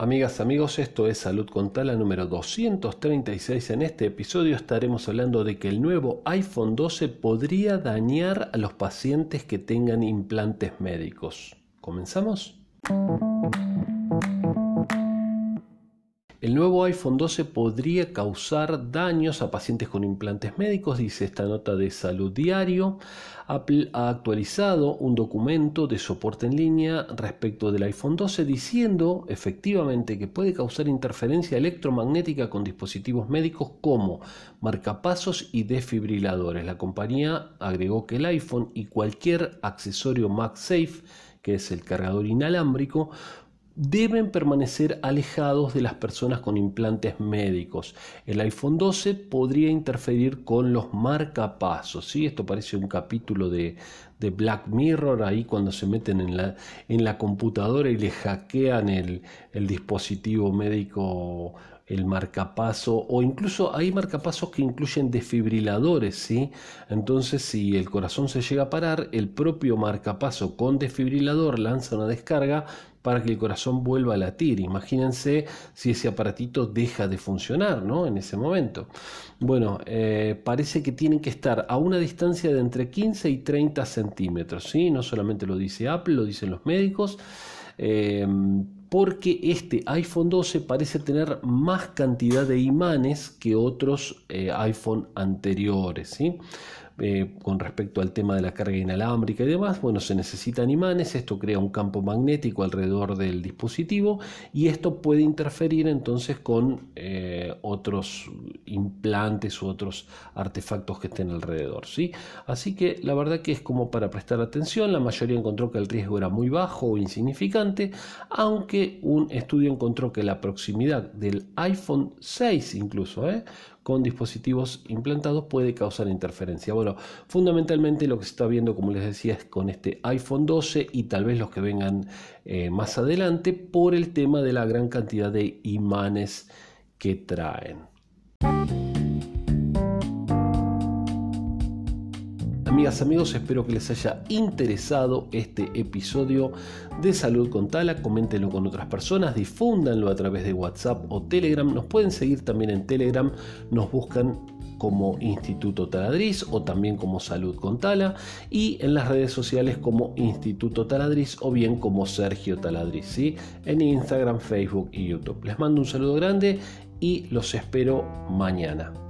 Amigas, amigos, esto es Salud con Tala número 236. En este episodio estaremos hablando de que el nuevo iPhone 12 podría dañar a los pacientes que tengan implantes médicos. ¿Comenzamos? El nuevo iPhone 12 podría causar daños a pacientes con implantes médicos, dice esta nota de Salud Diario. Apple ha actualizado un documento de soporte en línea respecto del iPhone 12 diciendo efectivamente que puede causar interferencia electromagnética con dispositivos médicos como marcapasos y desfibriladores. La compañía agregó que el iPhone y cualquier accesorio MagSafe, que es el cargador inalámbrico, deben permanecer alejados de las personas con implantes médicos. El iPhone 12 podría interferir con los marcapasos. ¿sí? Esto parece un capítulo de, Black Mirror, ahí cuando se meten en la, en la computadora y le hackean el, el dispositivo médico el marcapaso o incluso hay marcapasos que incluyen desfibriladores, ¿sí? Entonces si el corazón se llega a parar, el propio marcapaso con desfibrilador lanza una descarga para que el corazón vuelva a latir. Imagínense si ese aparatito deja de funcionar, ¿no? En ese momento. Bueno, eh, parece que tienen que estar a una distancia de entre 15 y 30 centímetros, ¿sí? No solamente lo dice Apple, lo dicen los médicos. Eh, porque este iPhone 12 parece tener más cantidad de imanes que otros eh, iPhone anteriores. ¿sí? Eh, con respecto al tema de la carga inalámbrica y demás, bueno, se necesitan imanes, esto crea un campo magnético alrededor del dispositivo y esto puede interferir entonces con eh, otros implantes u otros artefactos que estén alrededor, ¿sí? Así que la verdad que es como para prestar atención, la mayoría encontró que el riesgo era muy bajo o insignificante, aunque un estudio encontró que la proximidad del iPhone 6 incluso, ¿eh? con dispositivos implantados puede causar interferencia. Bueno, fundamentalmente lo que se está viendo, como les decía, es con este iPhone 12 y tal vez los que vengan eh, más adelante por el tema de la gran cantidad de imanes que traen. Amigas, amigos, espero que les haya interesado este episodio de Salud con Tala. Coméntenlo con otras personas, difúndanlo a través de WhatsApp o Telegram. Nos pueden seguir también en Telegram, nos buscan como Instituto Taladriz o también como Salud con Tala y en las redes sociales como Instituto Taladriz o bien como Sergio Taladriz, ¿sí? en Instagram, Facebook y YouTube. Les mando un saludo grande y los espero mañana.